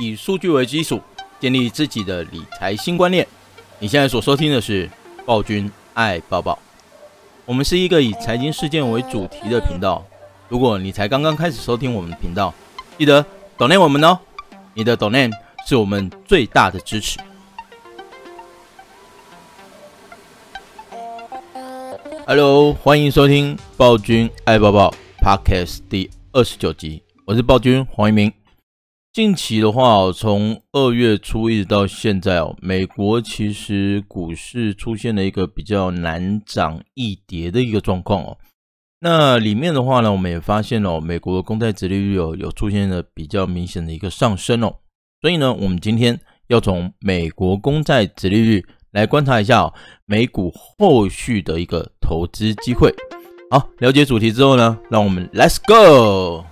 以数据为基础，建立自己的理财新观念。你现在所收听的是暴君爱抱抱。我们是一个以财经事件为主题的频道。如果你才刚刚开始收听我们的频道，记得 donate 我们哦，你的 donate 是我们最大的支持。Hello，欢迎收听暴君爱抱抱 Podcast 第二十九集，我是暴君黄一鸣。近期的话，从二月初一直到现在哦，美国其实股市出现了一个比较难涨易跌的一个状况哦。那里面的话呢，我们也发现哦，美国的公债殖利率哦，有出现了比较明显的一个上升哦。所以呢，我们今天要从美国公债殖利率来观察一下哦，美股后续的一个投资机会。好，了解主题之后呢，让我们 Let's go。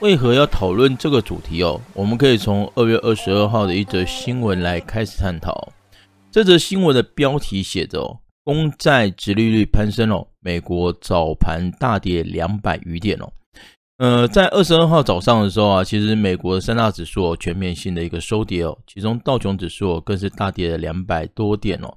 为何要讨论这个主题哦？我们可以从二月二十二号的一则新闻来开始探讨。这则新闻的标题写着哦，公债殖利率攀升哦，美国早盘大跌两百余点哦。呃，在二十二号早上的时候啊，其实美国三大指数全面性的一个收跌哦，其中道琼指数更是大跌了两百多点哦。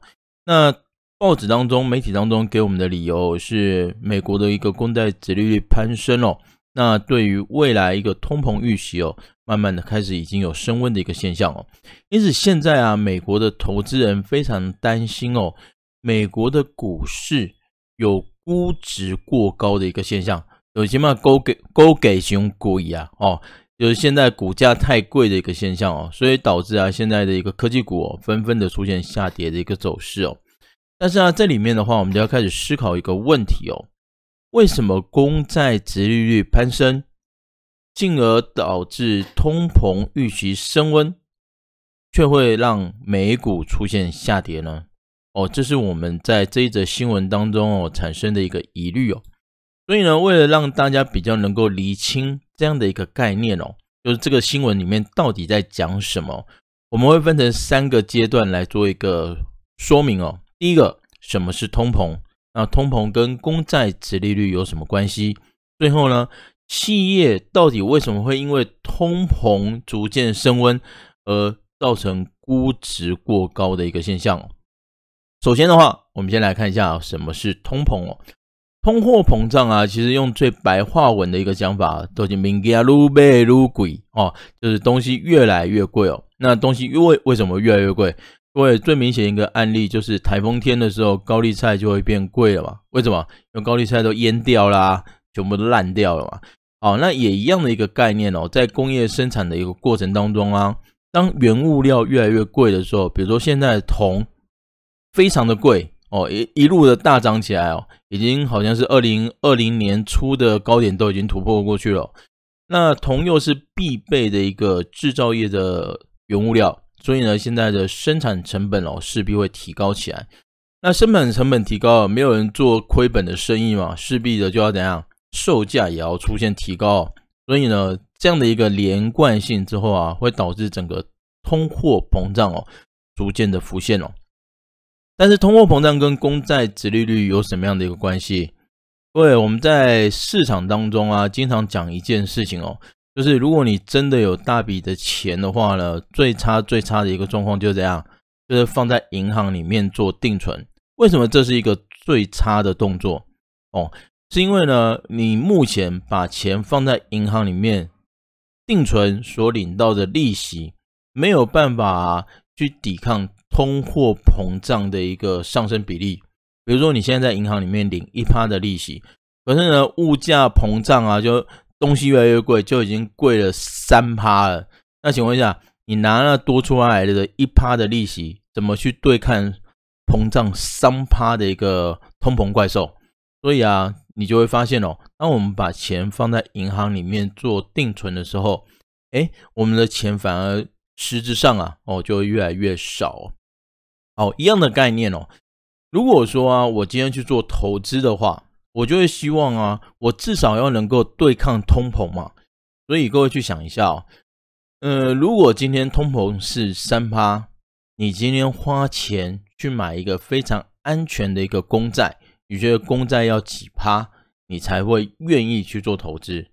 那报纸当中、媒体当中给我们的理由是，美国的一个公债殖利率攀升哦。那对于未来一个通膨预期哦，慢慢的开始已经有升温的一个现象哦，因此现在啊，美国的投资人非常担心哦，美国的股市有估值过高的一个现象，有些嘛高给高给熊贵啊哦，就是现在股价太贵的一个现象哦，所以导致啊现在的一个科技股哦，纷纷的出现下跌的一个走势哦，但是啊，这里面的话，我们就要开始思考一个问题哦。为什么公债殖利率攀升，进而导致通膨预期升温，却会让美股出现下跌呢？哦，这是我们在这一则新闻当中哦产生的一个疑虑哦。所以呢，为了让大家比较能够厘清这样的一个概念哦，就是这个新闻里面到底在讲什么，我们会分成三个阶段来做一个说明哦。第一个，什么是通膨？那通膨跟公债殖利率有什么关系？最后呢，企业到底为什么会因为通膨逐渐升温而造成估值过高的一个现象？首先的话，我们先来看一下什么是通膨哦。通货膨胀啊，其实用最白话文的一个讲法，都是物件越买越贵哦，就是东西越来越贵哦。那东西因为为什么越来越贵？各位最明显一个案例就是台风天的时候，高丽菜就会变贵了嘛？为什么？因为高丽菜都淹掉啦，全部都烂掉了嘛。好，那也一样的一个概念哦，在工业生产的一个过程当中啊，当原物料越来越贵的时候，比如说现在铜非常的贵哦，一一路的大涨起来哦，已经好像是二零二零年初的高点都已经突破过去了。那铜又是必备的一个制造业的原物料。所以呢，现在的生产成本哦，势必会提高起来。那生产成本提高了，没有人做亏本的生意嘛，势必的就要怎样，售价也要出现提高。所以呢，这样的一个连贯性之后啊，会导致整个通货膨胀哦，逐渐的浮现哦。但是通货膨胀跟公债殖利率有什么样的一个关系？对，我们在市场当中啊，经常讲一件事情哦。就是如果你真的有大笔的钱的话呢，最差最差的一个状况就是这样，就是放在银行里面做定存。为什么这是一个最差的动作？哦，是因为呢，你目前把钱放在银行里面定存所领到的利息，没有办法去抵抗通货膨胀的一个上升比例。比如说你现在在银行里面领一趴的利息，可是呢，物价膨胀啊，就东西越来越贵，就已经贵了三趴了。那请问一下，你拿了多出来的一趴的利息，怎么去对抗膨胀三趴的一个通膨怪兽？所以啊，你就会发现哦，当我们把钱放在银行里面做定存的时候，哎，我们的钱反而实质上啊，哦，就会越来越少。哦，一样的概念哦。如果说啊，我今天去做投资的话，我就会希望啊，我至少要能够对抗通膨嘛。所以各位去想一下哦，呃，如果今天通膨是三趴，你今天花钱去买一个非常安全的一个公债，你觉得公债要几趴，你才会愿意去做投资？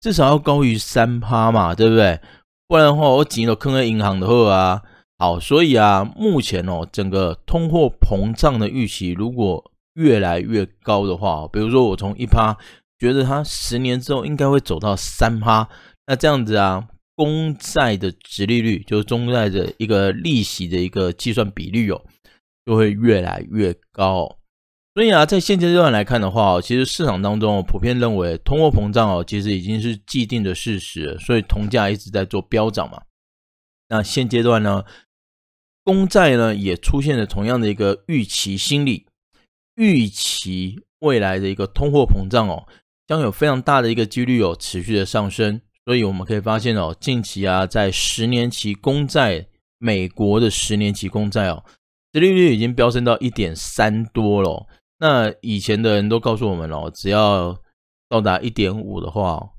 至少要高于三趴嘛，对不对？不然的话，我钱都坑在银行的货啊。好，所以啊，目前哦，整个通货膨胀的预期如果越来越高的话，比如说我从一趴觉得它十年之后应该会走到三趴，那这样子啊，公债的殖利率就是中债的一个利息的一个计算比率哦，就会越来越高。所以啊，在现阶段来看的话，其实市场当中普遍认为通货膨胀哦，其实已经是既定的事实，所以铜价一直在做飙涨嘛。那现阶段呢，公债呢也出现了同样的一个预期心理，预期未来的一个通货膨胀哦，将有非常大的一个几率哦持续的上升。所以我们可以发现哦，近期啊，在十年期公债，美国的十年期公债哦，殖利率已经飙升到一点三多了。那以前的人都告诉我们哦，只要到达一点五的话，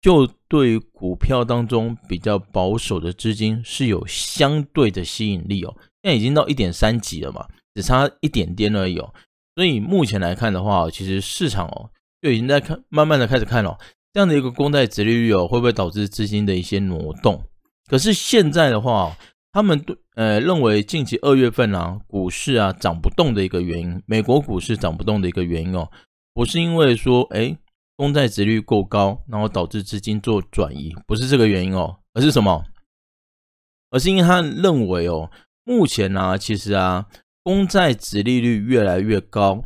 就对股票当中比较保守的资金是有相对的吸引力哦。现在已经到一点三几了嘛，只差一点点而已哦。所以目前来看的话，其实市场哦就已经在看，慢慢的开始看了这样的一个公债殖利率哦，会不会导致资金的一些挪动？可是现在的话，他们对呃认为近期二月份啊股市啊涨不动的一个原因，美国股市涨不动的一个原因哦，不是因为说哎公债殖率够高，然后导致资金做转移，不是这个原因哦，而是什么？而是因为他认为哦，目前呢、啊、其实啊公债殖利率越来越高，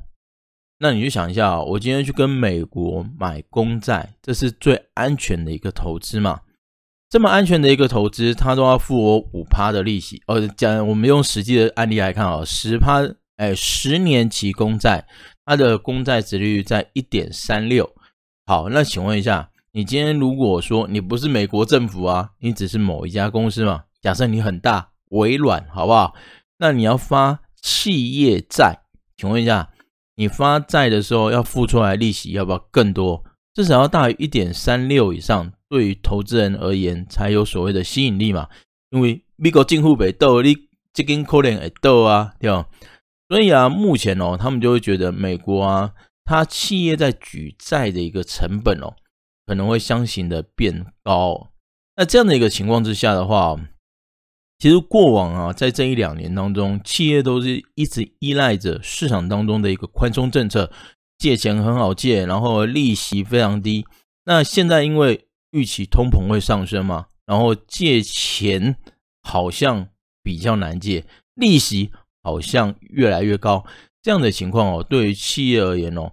那你就想一下哦，我今天去跟美国买公债，这是最安全的一个投资嘛？这么安全的一个投资，他都要付我五趴的利息。呃，讲我们用实际的案例来看啊，十趴，哎，十年期公债，它的公债殖利率在一点三六。好，那请问一下，你今天如果说你不是美国政府啊，你只是某一家公司嘛？假设你很大，微软，好不好？那你要发企业债，请问一下，你发债的时候要付出来利息要不要更多？至少要大于一点三六以上。对于投资人而言，才有所谓的吸引力嘛。因为美国政府不斗，你这根可能会斗啊，对吧？所以啊，目前哦，他们就会觉得美国啊，它企业在举债的一个成本哦，可能会相形的变高。那这样的一个情况之下的话，其实过往啊，在这一两年当中，企业都是一直依赖着市场当中的一个宽松政策，借钱很好借，然后利息非常低。那现在因为预期通膨会上升嘛，然后借钱好像比较难借，利息好像越来越高，这样的情况哦，对于企业而言哦，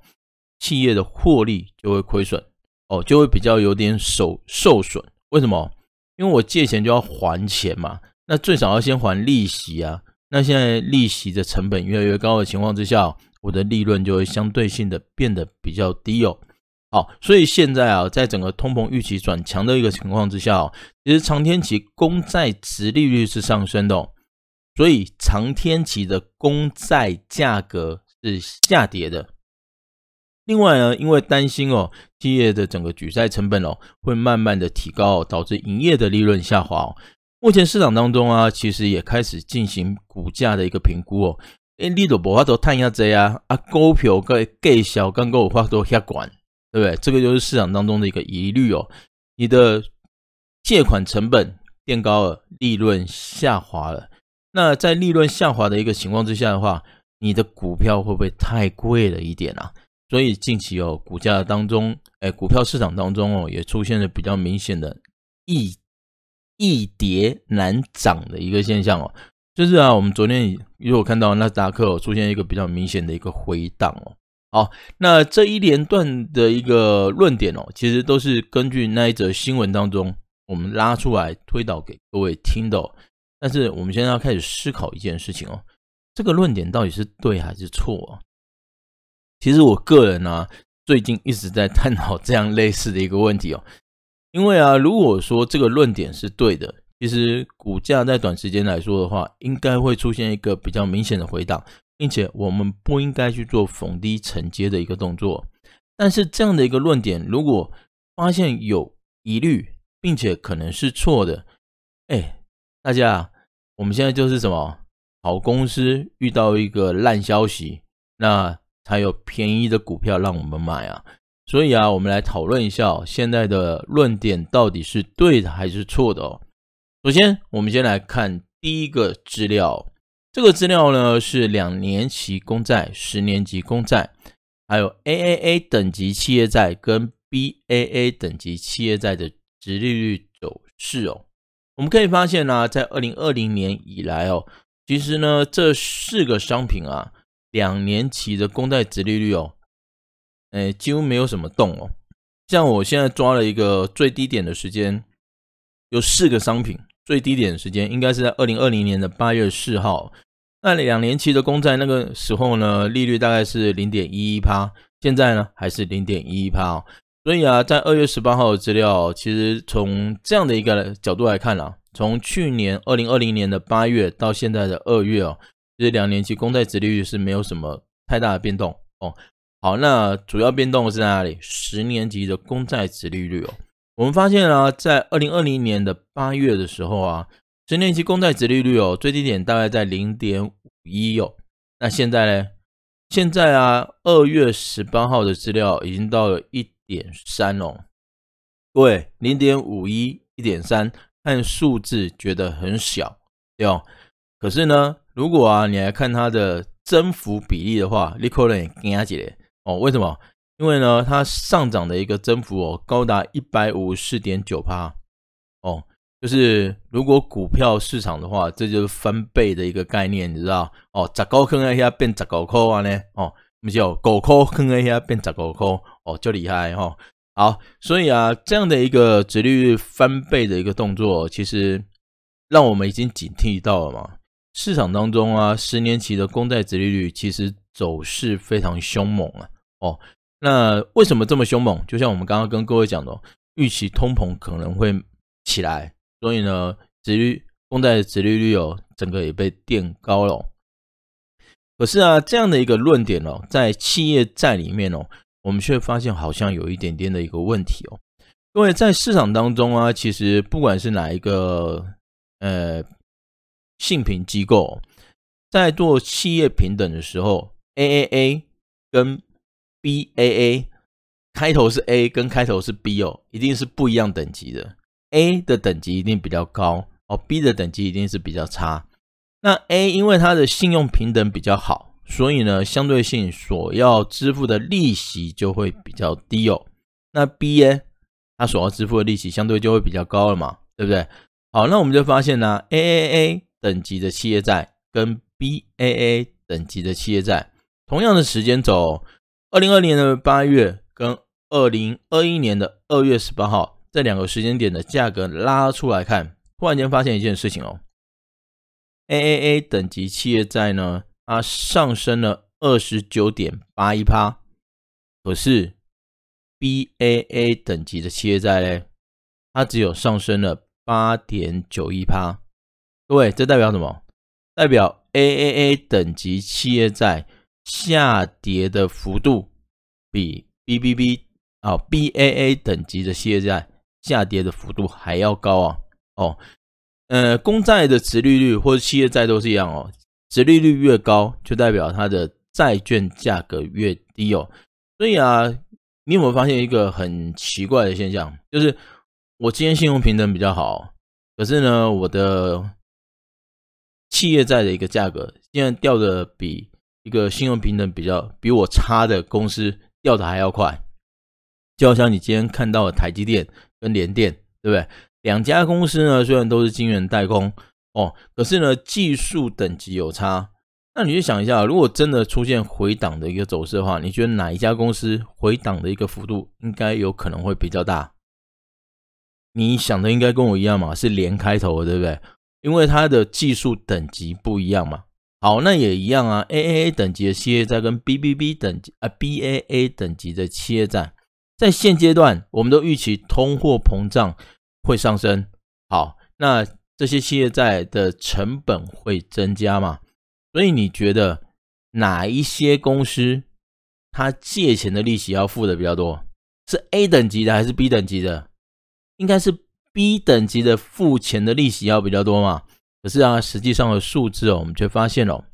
企业的获利就会亏损哦，就会比较有点受受损。为什么？因为我借钱就要还钱嘛，那最少要先还利息啊。那现在利息的成本越来越高的情况之下，我的利润就会相对性的变得比较低哦。好，所以现在啊，在整个通膨预期转强的一个情况之下，其实长天期公债殖利率是上升的哦，所以长天期的公债价格是下跌的。另外呢，因为担心哦，企业的整个举债成本哦会慢慢的提高，导致营业的利润下滑哦。目前市场当中啊，其实也开始进行股价的一个评估哦。诶，你都无法度探一下这啊，啊，股票个计小刚够有法度遐管。对不对？这个就是市场当中的一个疑虑哦。你的借款成本变高了，利润下滑了。那在利润下滑的一个情况之下的话，你的股票会不会太贵了一点啊？所以近期哦，股价当中，哎，股票市场当中哦，也出现了比较明显的易易跌难涨的一个现象哦。就是啊，我们昨天如果看到纳斯达克哦，出现一个比较明显的一个回档哦。好，那这一连段的一个论点哦，其实都是根据那一则新闻当中我们拉出来推导给各位听的。但是我们现在要开始思考一件事情哦，这个论点到底是对还是错啊？其实我个人呢，最近一直在探讨这样类似的一个问题哦。因为啊，如果说这个论点是对的，其实股价在短时间来说的话，应该会出现一个比较明显的回档。并且我们不应该去做逢低承接的一个动作，但是这样的一个论点，如果发现有疑虑，并且可能是错的，哎，大家，我们现在就是什么好公司遇到一个烂消息，那才有便宜的股票让我们买啊。所以啊，我们来讨论一下，现在的论点到底是对的还是错的哦。首先，我们先来看第一个资料，这个资料呢是两年期公债、十年期公债，还有 AAA 等级企业债跟 BAA 等级企业债的殖利率走势哦。我们可以发现呢、在二零二零年以来哦，其实呢这四个商品啊，两年期的公债殖利率哦。哎，几乎没有什么动哦。像我现在抓了一个最低点的时间，有四个商品最低点的时间应该是在二零二零年的八月四号。那两年期的公债那个时候呢，利率大概是零点一一趴，现在呢还是零点一一趴哦。所以啊，在二月十八号的资料，其实从这样的一个角度来看啊，从去年二零二零年的八月到现在的二月哦，其实两年期公债殖利率是没有什么太大的变动哦。好，那主要变动是在哪里？十年级的公债殖利率哦，我们发现啊，在二零二零年的八月的时候啊，十年期公债殖利率哦，最低点大概在零点五一哦。那现在呢？现在啊，二月十八号的资料已经到了一点三哦。各位，零点五一、一点三，看数字觉得很小，对哦。可是呢，如果啊，你来看它的增幅比例的话，你可能会惊起来。哦，为什么？因为呢，它上涨的一个增幅哦，高达一百五十四点九趴。哦，就是如果股票市场的话，这就是翻倍的一个概念，你知道？哦，十块坑一下变十九块啊呢？哦，不是哦，九块坑一下变十九块，哦，就厉害哈、哦。好，所以啊，这样的一个殖利率翻倍的一个动作，其实让我们已经警惕到了嘛。市场当中啊，十年期的公债殖利率其实走势非常凶猛啊。哦，那为什么这么凶猛？就像我们刚刚跟各位讲的，预期通膨可能会起来，所以呢，殖率公债的殖利率哦，整个也被垫高了。可是啊，这样的一个论点哦，在企业债里面哦，我们却发现好像有一点点的一个问题哦。因为在市场当中啊，其实不管是哪一个呃信评机构，在做企业平等的时候，AAA 跟 B A A 开头是 A 跟开头是 B 哦，一定是不一样等级的。A 的等级一定比较高哦，B 的等级一定是比较差。那 A 因为它的信用平等比较好，所以呢，相对性所要支付的利息就会比较低哦。那 B 呢，它所要支付的利息相对就会比较高了嘛，对不对？好，那我们就发现呢，A A A 等级的企业债跟 B A A 等级的企业债，同样的时间轴。二零二零年的八月跟二零二一年的二月十八号这两个时间点的价格拉出来看，突然间发现一件事情哦，AAA 等级企业债呢，它上升了二十九点八一趴，可是 BAA 等级的企业债呢，它只有上升了八点九一趴。各位，这代表什么？代表 AAA 等级企业债。下跌的幅度比 BBB 啊 BAA 等级的企业债下跌的幅度还要高啊！哦，呃，公债的殖利率或者企业债都是一样哦，殖利率越高，就代表它的债券价格越低哦。所以啊，你有没有发现一个很奇怪的现象？就是我今天信用评等比较好，可是呢，我的企业债的一个价格现在掉的比。一个信用平等比较比我差的公司掉的还要快，就好像你今天看到的台积电跟联电，对不对？两家公司呢，虽然都是晶圆代工哦，可是呢，技术等级有差。那你就想一下，如果真的出现回档的一个走势的话，你觉得哪一家公司回档的一个幅度应该有可能会比较大？你想的应该跟我一样嘛，是连开头的，对不对？因为它的技术等级不一样嘛。好，那也一样啊。AAA 等级的企业债跟 BBB 等级啊 BAA 等级的企业债，在现阶段，我们都预期通货膨胀会上升。好，那这些企业债的成本会增加嘛？所以你觉得哪一些公司它借钱的利息要付的比较多？是 A 等级的还是 B 等级的？应该是 B 等级的付钱的利息要比较多嘛？可是啊，实际上的数字哦，我们却发现哦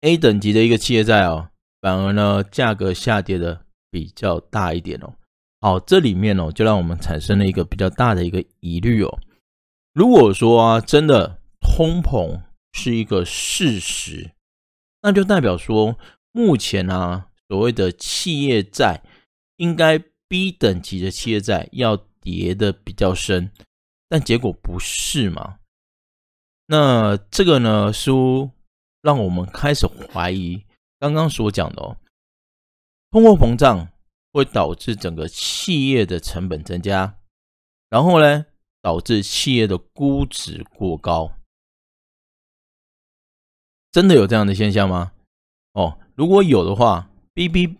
，A 等级的一个企业债哦，反而呢价格下跌的比较大一点哦。好，这里面哦，就让我们产生了一个比较大的一个疑虑哦。如果说啊，真的通膨是一个事实，那就代表说，目前啊，所谓的企业债应该 B 等级的企业债要跌得比较深，但结果不是嘛？那这个呢，书让我们开始怀疑刚刚所讲的哦，通货膨胀会导致整个企业的成本增加，然后呢，导致企业的估值过高。真的有这样的现象吗？哦，如果有的话，B B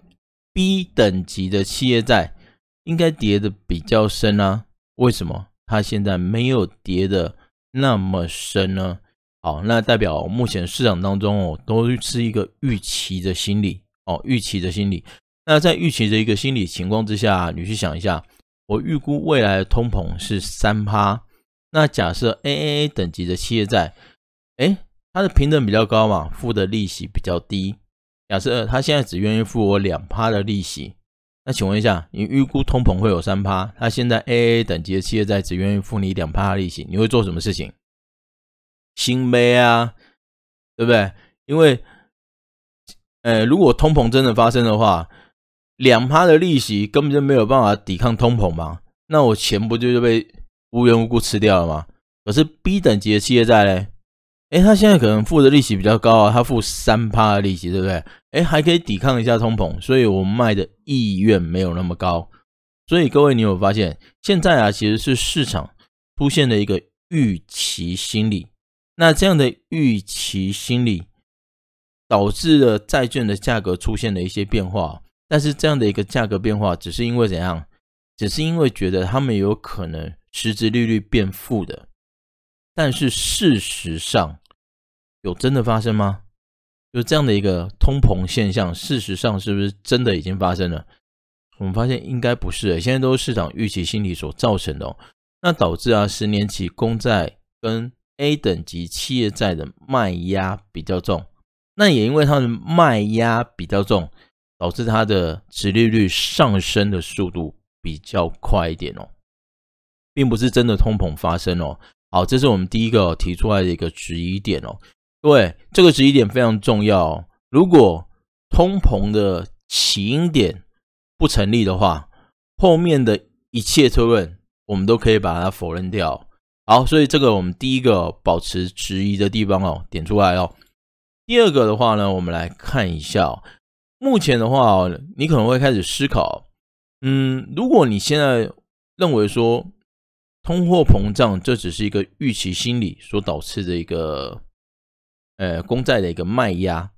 B 等级的企业债应该跌的比较深啊？为什么它现在没有跌的那么深呢？好，那代表目前市场当中哦，都是一个预期的心理哦，预期的心理。那在预期的一个心理情况之下，你去想一下，我预估未来的通膨是三趴，那假设 AAA 等级的企业债，诶它的平等比较高嘛，付的利息比较低。假设他现在只愿意付我两趴的利息，那请问一下，你预估通膨会有三趴，他现在 AA 等级的企业债只愿意付你两趴利息，你会做什么事情？心悲啊，对不对？因为，呃，如果通膨真的发生的话，两趴的利息根本就没有办法抵抗通膨嘛，那我钱不就就被无缘无故吃掉了吗？可是 B 等级的企业债嘞？哎，他现在可能付的利息比较高啊，他付三趴的利息，对不对？哎，还可以抵抗一下通膨，所以我卖的意愿没有那么高。所以各位，你有发现现在啊，其实是市场出现了一个预期心理。那这样的预期心理导致了债券的价格出现了一些变化，但是这样的一个价格变化，只是因为怎样？只是因为觉得他们有可能实质利率变负的。但是事实上，有真的发生吗？就这样的一个通膨现象，事实上是不是真的已经发生了？我们发现应该不是，现在都是市场预期心理所造成的哦。那导致啊，十年期公债跟 A 等级企业债的卖压比较重。那也因为它的卖压比较重，导致它的殖利率上升的速度比较快一点哦，并不是真的通膨发生哦。好，这是我们第一个提出来的一个质疑点哦。各位，这个质疑点非常重要。如果通膨的起因点不成立的话，后面的一切推论我们都可以把它否认掉。好，所以这个我们第一个保持质疑的地方哦，点出来哦。第二个的话呢，我们来看一下哦。目前的话哦，你可能会开始思考，嗯，如果你现在认为说，通货膨胀，这只是一个预期心理所导致的一个，呃，公债的一个卖压，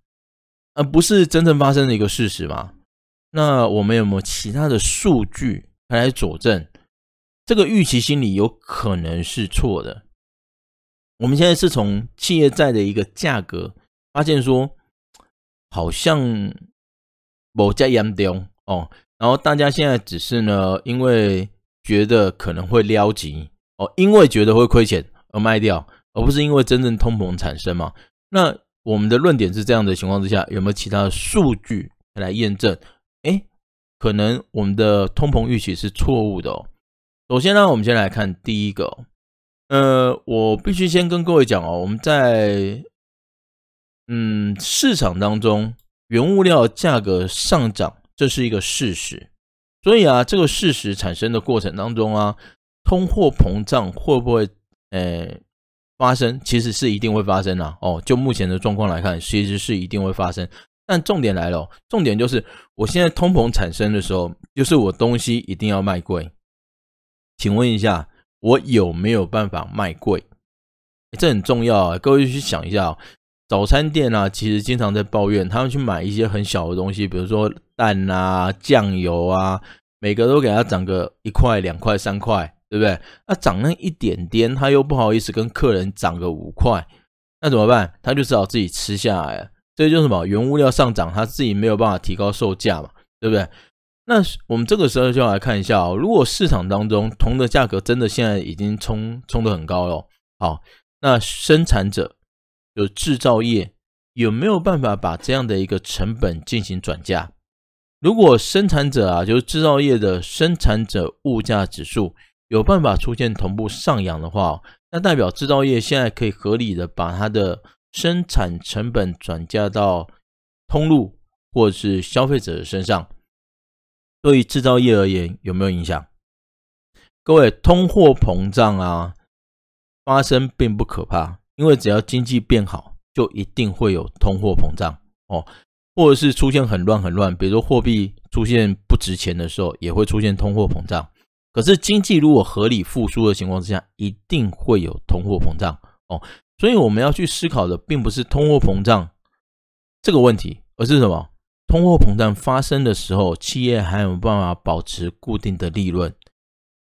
而不是真正发生的一个事实嘛？那我们有没有其他的数据来佐证这个预期心理有可能是错的？我们现在是从企业债的一个价格发现说，好像某家严重哦，然后大家现在只是呢，因为。觉得可能会撩急哦，因为觉得会亏钱而卖掉，而不是因为真正通膨产生嘛？那我们的论点是这样的情况之下，有没有其他的数据来验证？诶，可能我们的通膨预期是错误的哦。首先呢，我们先来看第一个，呃，我必须先跟各位讲哦，我们在嗯市场当中，原物料价格上涨，这是一个事实。所以啊，这个事实产生的过程当中啊，通货膨胀会不会呃发生？其实是一定会发生的哦。就目前的状况来看，其实是一定会发生。但重点来了，重点就是我现在通膨产生的时候，就是我东西一定要卖贵。请问一下，我有没有办法卖贵？这很重要啊，各位去想一下。早餐店啊，其实经常在抱怨，他们去买一些很小的东西，比如说蛋啊、酱油啊，每个都给他涨个一块、两块、三块，对不对？那涨那一点点，他又不好意思跟客人涨个五块，那怎么办？他就只好自己吃下来了。这就是什么？原物料上涨，他自己没有办法提高售价嘛，对不对？那我们这个时候就要来看一下哦，如果市场当中铜的价格真的现在已经冲冲得很高了，好，那生产者。有制造业有没有办法把这样的一个成本进行转嫁？如果生产者啊，就是制造业的生产者物价指数有办法出现同步上扬的话，那代表制造业现在可以合理的把它的生产成本转嫁到通路或者是消费者的身上。对于制造业而言，有没有影响？各位，通货膨胀啊，发生并不可怕，因为只要经济变好，就一定会有通货膨胀哦。或者是出现很乱很乱，比如说货币出现不值钱的时候，也会出现通货膨胀。可是经济如果合理复苏的情况之下，一定会有通货膨胀哦。所以我们要去思考的，并不是通货膨胀这个问题，而是什么？通货膨胀发生的时候，企业还有办法保持固定的利润？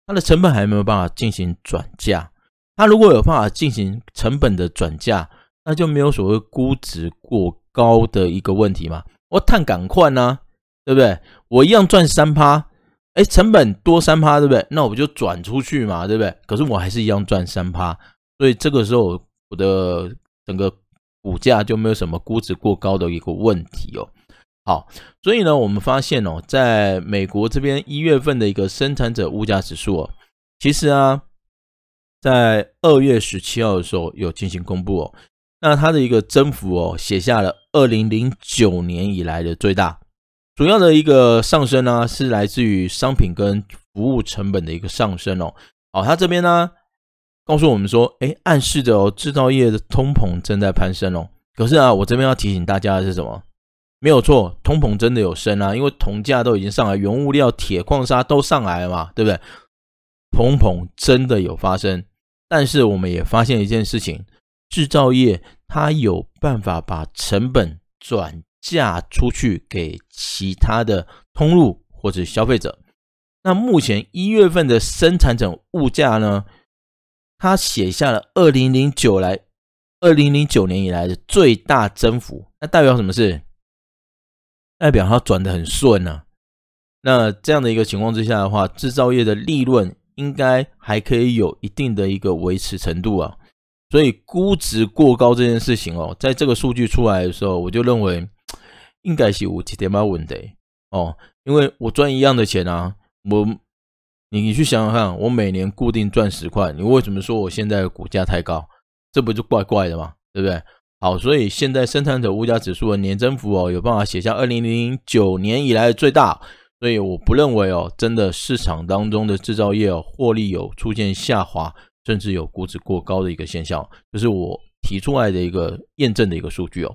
它的成本还没有办法进行转嫁？它如果有办法进行成本的转嫁，那就没有所谓估值过高的一个问题嘛，我碳赶快呢，对不对？我一样赚三趴，哎，成本多三趴，对不对？那我就转出去嘛，对不对？可是我还是一样赚三趴，所以这个时候我的整个股价就没有什么估值过高的一个问题哦。好，所以呢，我们发现哦，在美国这边一月份的一个生产者物价指数哦，其实啊，在二月十七号的时候有进行公布哦。那它的一个增幅哦，写下了二零零九年以来的最大。主要的一个上升呢，是来自于商品跟服务成本的一个上升哦。好，它这边呢告诉我们说，哎，暗示着哦，制造业的通膨正在攀升哦。可是啊，我这边要提醒大家的是什么？没有错，通膨真的有升啊，因为铜价都已经上来，原物料、铁矿砂都上来了嘛，对不对？通膨真的有发生，但是我们也发现一件事情。制造业它有办法把成本转嫁出去给其他的通路或者消费者。那目前一月份的生产者物价呢，它写下了二零零九来二零零九年以来的最大增幅。那代表什么事？代表它转的很顺呢、啊。那这样的一个情况之下的话，制造业的利润应该还可以有一定的一个维持程度啊。所以估值过高这件事情哦，在这个数据出来的时候，我就认为应该是有几点蛮稳的哦，因为我赚一样的钱啊，我你你去想想看，我每年固定赚十块，你为什么说我现在的股价太高？这不就怪怪的吗？对不对？好，所以现在生产者物价指数的年增幅哦，有办法写下二零零九年以来的最大，所以我不认为哦，真的市场当中的制造业哦，获利有出现下滑。甚至有估值过高的一个现象，这是我提出来的一个验证的一个数据哦。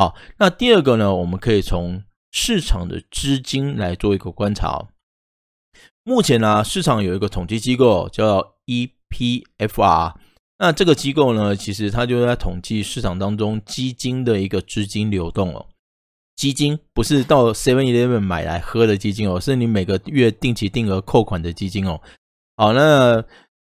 好，那第二个呢，我们可以从市场的资金来做一个观察。目前呢，市场有一个统计机构叫 EPFR，那这个机构呢，其实它就在统计市场当中基金的一个资金流动哦。基金不是到 Seven Eleven 买来喝的基金哦，是你每个月定期定额扣款的基金哦。好，那。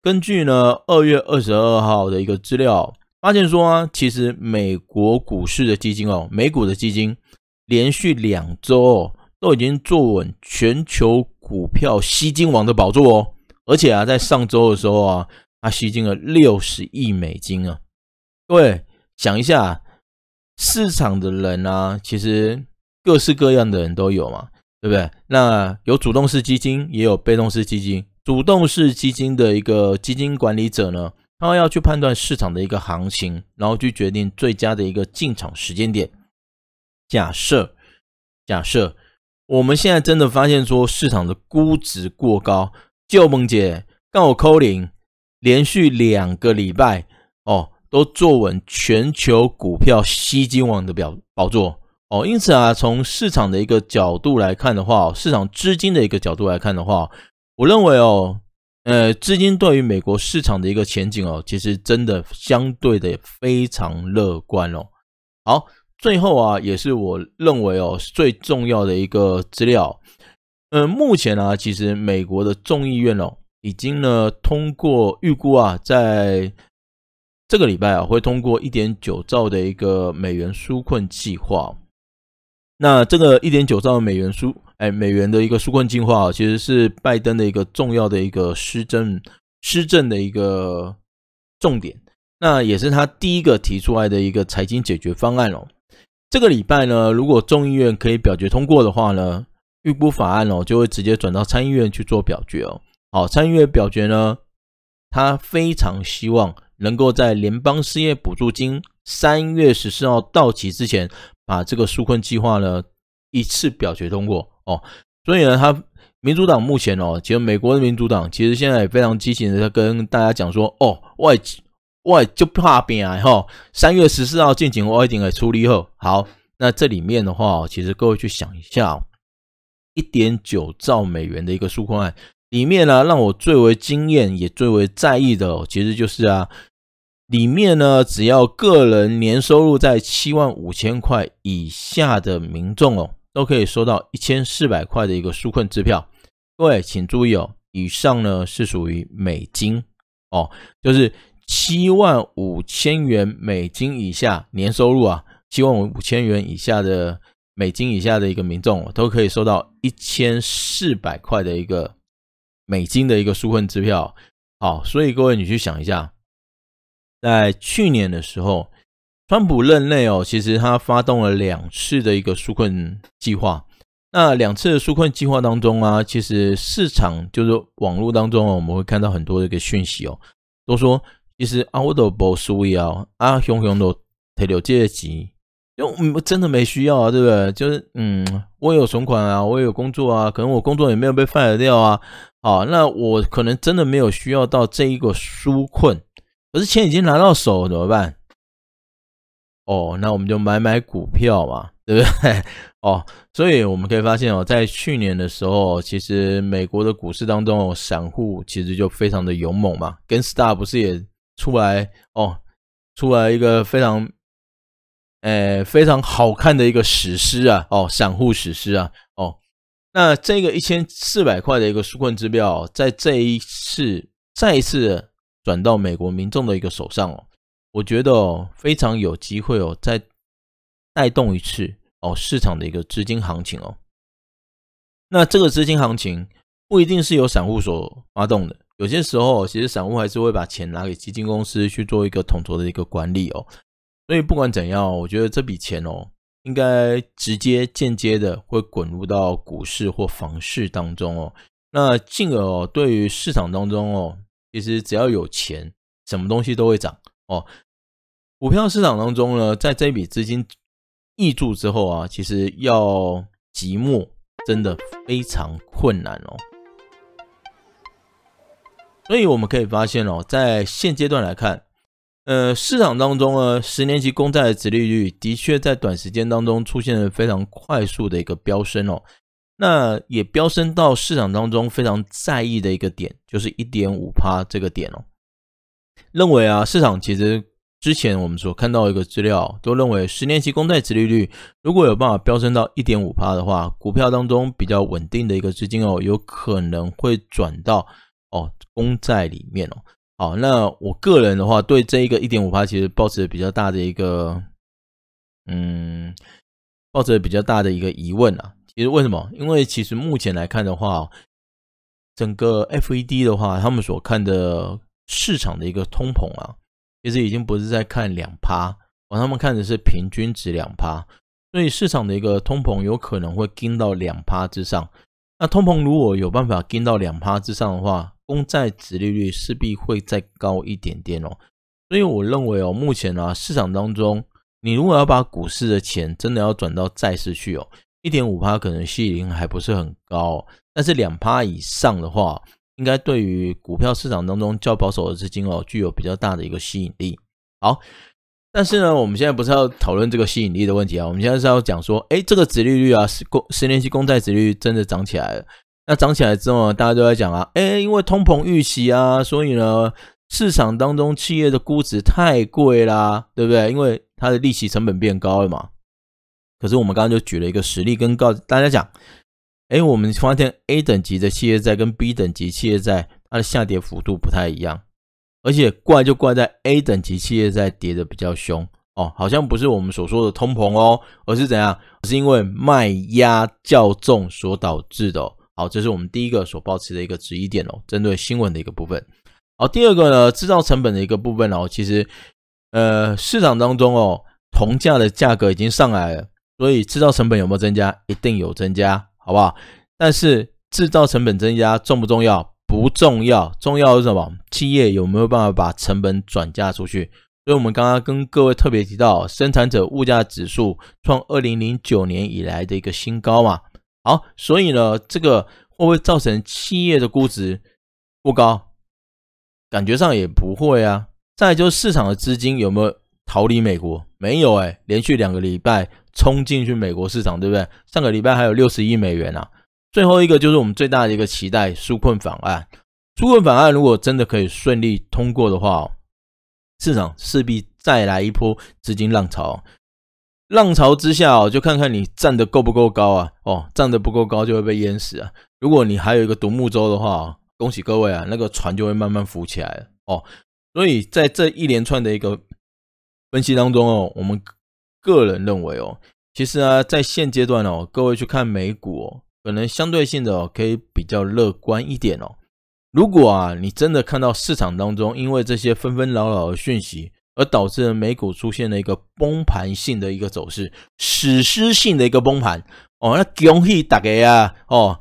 根据呢，二月二十二号的一个资料，发现说啊，其实美国股市的基金哦，美股的基金连续两周哦，都已经坐稳全球股票吸金王的宝座哦，而且啊，在上周的时候啊，它吸金了六十亿美金啊。各位想一下，市场的人啊，其实各式各样的人都有嘛，对不对？那有主动式基金，也有被动式基金。主动式基金的一个基金管理者呢，他要去判断市场的一个行情，然后去决定最佳的一个进场时间点。假设，假设我们现在真的发现说市场的估值过高，就梦姐刚好扣零，连续两个礼拜哦，都坐稳全球股票吸金王的表宝座哦。因此啊，从市场的一个角度来看的话，市场资金的一个角度来看的话。我认为哦，呃，资金对于美国市场的一个前景哦，其实真的相对的非常乐观哦。好，最后啊，也是我认为哦最重要的一个资料。嗯、目前呢、其实美国的众议院哦，已经呢通过预估啊，在这个礼拜啊，会通过一点九兆的一个美元纾困计划。那这个一点九兆美元纾哎，美元的一个纾困计划，其实是拜登的一个重要的一个施政施政的一个重点。那也是他第一个提出来的一个财经解决方案哦。这个礼拜呢，如果众议院可以表决通过的话呢，预估法案哦，就会直接转到参议院去做表决哦。好，参议院表决呢，他非常希望能够在联邦失业补助金三月十四号到期之前，把这个纾困计划呢一次表决通过哦。所以呢，他民主党目前哦，其实美国的民主党其实现在也非常激情的在跟大家讲说，哦，外外就怕变啊哈，三月十四号进行我一定会处理后，好。那这里面的话，其实各位去想一下，一点九兆美元的一个纾困案里面呢，让我最为惊艳也最为在意的，其实就是啊，里面呢，只要个人年收入在七万五千块以下的民众哦，都可以收到一千四百块的一个纾困支票。各位请注意哦，以上呢是属于美金哦，就是七万五千元美金以下年收入啊。七万五千元以下的美金以下的一个民众，都可以收到一千四百块的一个美金的一个纾困支票。好，所以各位你去想一下，在去年的时候，川普任内哦，其实他发动了两次的一个纾困计划。那两次的纾困计划当中啊，其实市场就是网络当中哦，我们会看到很多的一个讯息哦，都说其实啊，我都不需要啊，熊熊都提了这些钱。就嗯，真的没需要啊，对不对？就是嗯，我有存款啊，我有工作啊，可能我工作也没有被 fire 掉啊。好，那我可能真的没有需要到这一个纾困，可是钱已经拿到手，怎么办？哦，那我们就买买股票嘛，对不对？哦，所以我们可以发现哦，在去年的时候，其实美国的股市当中，散户其实就非常的勇猛嘛，跟 Star 不是也出来哦，出来一个非常。诶，非常好看的一个史诗啊！哦，散户史诗啊！哦，那这个一千四百块的一个纾困支票，在这一次再一次转到美国民众的一个手上哦，我觉得哦，非常有机会哦，再带动一次哦市场的一个资金行情哦。那这个资金行情不一定是由散户所发动的，有些时候其实散户还是会把钱拿给基金公司去做一个统筹的一个管理哦。所以不管怎样，我觉得这笔钱哦，应该直接间接的会滚入到股市或房市当中哦。那进而哦，对于市场当中哦，其实只要有钱，什么东西都会涨哦。股票市场当中呢，在这笔资金溢注之后啊，其实要寂寞真的非常困难哦。所以我们可以发现哦，在现阶段来看。呃，市场当中呢，十年期公债的殖利率的确在短时间当中出现了非常快速的一个飙升哦。那也飙升到市场当中非常在意的一个点，就是一点五趴这个点哦。认为啊，市场其实之前我们所看到一个资料，都认为十年期公债殖利率如果有办法飙升到一点五趴的话，股票当中比较稳定的一个资金哦，有可能会转到哦公债里面哦。好，那我个人的话，对这一个一点五趴，其实抱持比较大的一个，嗯，抱持比较大的一个疑问啊。其实为什么？因为其实目前来看的话，整个 FED 的话，他们所看的市场的一个通膨啊，其实已经不是在看两趴，哦，他们看的是平均值两趴，所以市场的一个通膨有可能会跟到两趴之上。那通膨如果有办法跟到两趴之上的话，公债殖利率势必会再高一点点哦，所以我认为哦，目前啊市场当中，你如果要把股市的钱真的要转到债市去哦，一点五趴可能吸引力还不是很高，但是两趴以上的话，应该对于股票市场当中较保守的资金哦，具有比较大的一个吸引力。好，但是呢，我们现在不是要讨论这个吸引力的问题啊，我们现在是要讲说，哎，这个殖利率啊，十公十年期公债殖利率真的涨起来了。那涨起来之后，大家都在讲啊，诶，因为通膨预期啊，所以呢，市场当中企业的估值太贵啦，对不对？因为它的利息成本变高了嘛。可是我们刚刚就举了一个实例，跟告大家讲，诶，我们发现 A 等级的企业债跟 B 等级企业债，它的下跌幅度不太一样，而且怪就怪在 A 等级企业债跌得比较凶哦，好像不是我们所说的通膨哦，而是怎样？是因为卖压较重所导致的哦。好，这是我们第一个所保持的一个质疑点哦，针对新闻的一个部分。好，第二个呢，制造成本的一个部分哦，其实呃市场当中哦，铜价的价格已经上来了，所以制造成本有没有增加？一定有增加。好不好？但是制造成本增加重不重要？不重要，重要是什么？企业有没有办法把成本转嫁出去？所以我们刚刚跟各位特别提到，生产者物价指数创二零零九年以来的一个新高嘛。好，所以呢，这个会不会造成企业的估值过高？感觉上也不会啊。再就是市场的资金有没有逃离美国？没有哎，连续两个礼拜冲进去美国市场，对不对？上个礼拜还有六十亿美元啊。最后一个就是我们最大的一个期待，纾困法案。纾困法案如果真的可以顺利通过的话，市场势必再来一波资金浪潮。浪潮之下哦，就看看你站得够不够高啊！哦，站得不够高就会被淹死啊！如果你还有一个独木舟的话，恭喜各位啊，那个船就会慢慢浮起来了哦。所以在这一连串的一个分析当中哦，我们个人认为哦，其实啊，在现阶段哦，各位去看美股哦。可能相对性的哦，可以比较乐观一点哦。如果啊，你真的看到市场当中因为这些纷纷扰扰的讯息，而导致了美股出现了一个崩盘性的一个走势，史诗性的一个崩盘哦，那恭喜大家啊哦，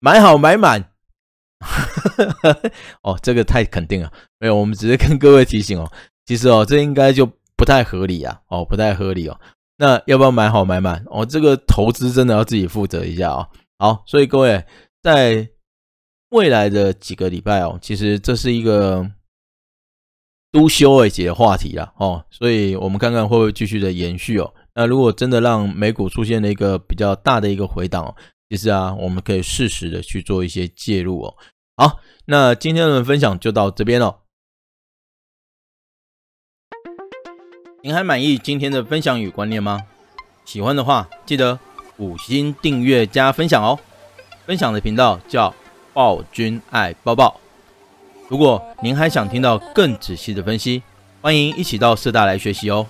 买好买满，哦，这个太肯定了。没有，我们只是跟各位提醒哦，其实哦，这应该就不太合理啊，哦，不太合理哦。那要不要买好买满？哦，这个投资真的要自己负责一下啊。好，所以各位在未来的几个礼拜哦，其实这是一个都修而解的话题啦哦，所以我们看看会不会继续的延续哦。那如果真的让美股出现了一个比较大的一个回档，其实啊，我们可以适时的去做一些介入哦。好，那今天的分享就到这边了。您还满意今天的分享与观念吗？喜欢的话，记得。五星订阅加分享哦！分享的频道叫暴君爱抱抱。如果您还想听到更仔细的分析，欢迎一起到社大来学习哦。